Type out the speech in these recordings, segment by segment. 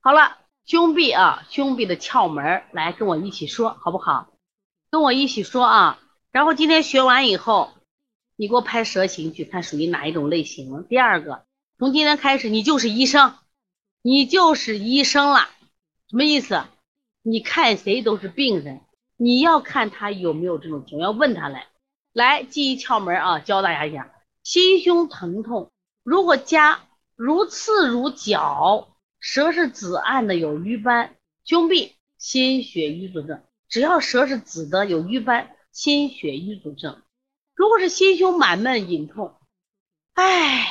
好了，胸壁啊，胸壁的窍门，来跟我一起说，好不好？跟我一起说啊。然后今天学完以后，你给我拍舌形去看属于哪一种类型。第二个，从今天开始你就是医生，你就是医生了，什么意思？你看谁都是病人，你要看他有没有这种情况，要问他来。来，记忆窍门啊，教大家一下：心胸疼痛，如果加如刺如绞。舌是紫暗的有瘀斑，胸痹心血瘀阻症。只要舌是紫的有瘀斑，心血瘀阻症。如果是心胸满闷隐痛，哎，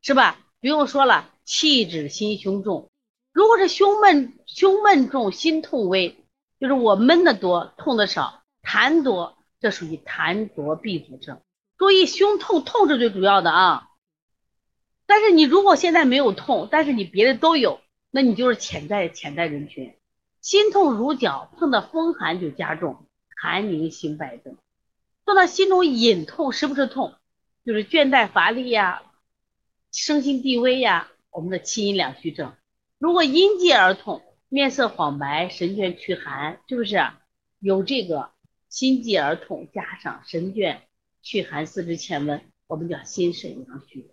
是吧？不用说了，气滞心胸重。如果是胸闷胸闷重心痛微，就是我闷的多，痛的少，痰多，这属于痰浊闭阻症。注意胸痛，痛是最主要的啊。但是你如果现在没有痛，但是你别的都有。那你就是潜在潜在人群，心痛如绞，碰到风寒就加重，寒凝心败症。碰到心中隐痛，是不是痛？就是倦怠乏力呀，身心低微呀，我们的气阴两虚症。如果阴悸而痛，面色黄白，神倦驱寒，是不是？有这个心悸而痛，加上神倦驱寒，四肢欠温，我们叫心肾阳虚。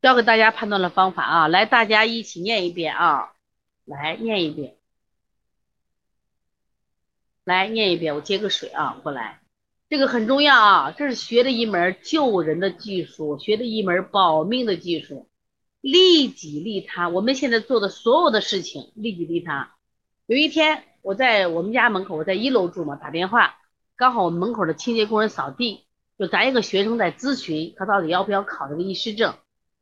教给大家判断的方法啊，来，大家一起念一遍啊，来念一遍，来念一遍，我接个水啊，过来，这个很重要啊，这是学的一门救人的技术，学的一门保命的技术，利己利他，我们现在做的所有的事情，利己利他。有一天我在我们家门口，我在一楼住嘛，打电话，刚好我们门口的清洁工人扫地，就咱一个学生在咨询，他到底要不要考这个医师证。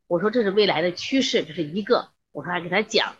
我说这是未来的趋势，这是一个。我说还给他讲，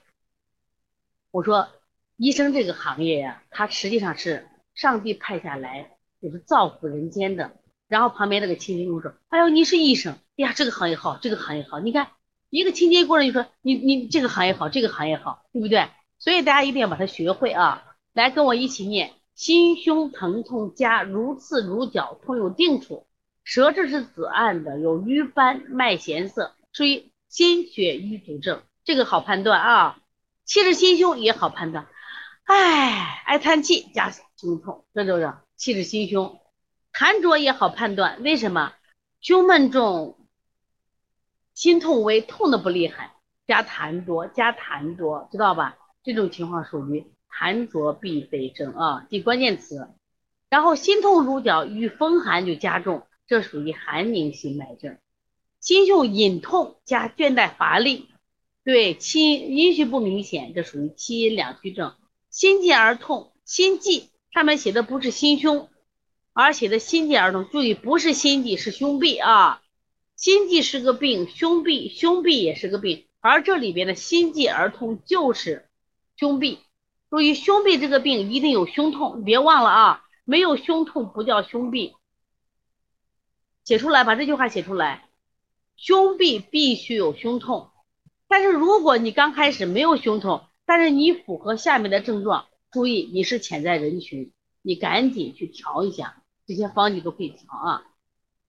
我说医生这个行业呀，他实际上是上帝派下来，就是造福人间的。然后旁边那个清洁工说：“哎呦，你是医生，哎呀，这个行业好，这个行业好。你看一个清洁工人就说你你这个行业好，这个行业好，对不对？所以大家一定要把它学会啊！来跟我一起念：心胸疼痛加如刺如绞，痛有定处，舌质是紫暗的，有瘀斑，脉弦色。属于心血瘀阻症，这个好判断啊。气滞心胸也好判断，哎，爱叹气加胸痛，这就是气滞心胸。痰浊也好判断，为什么？胸闷重，心痛微，痛的不厉害，加痰多，加痰多，知道吧？这种情况属于痰浊必肺症啊，记关键词。然后心痛如绞，遇风寒就加重，这属于寒凝心脉症。心胸隐痛加倦怠乏力，对气阴虚不明显，这属于气阴两虚症。心悸而痛，心悸上面写的不是心胸，而写的心悸而痛，注意不是心悸是胸痹啊。心悸是个病，胸痹胸痹也是个病，而这里边的心悸而痛就是胸痹。注意胸痹这个病一定有胸痛，别忘了啊，没有胸痛不叫胸痹。写出来，把这句话写出来。胸壁必须有胸痛，但是如果你刚开始没有胸痛，但是你符合下面的症状，注意你是潜在人群，你赶紧去调一下，这些方你都可以调啊。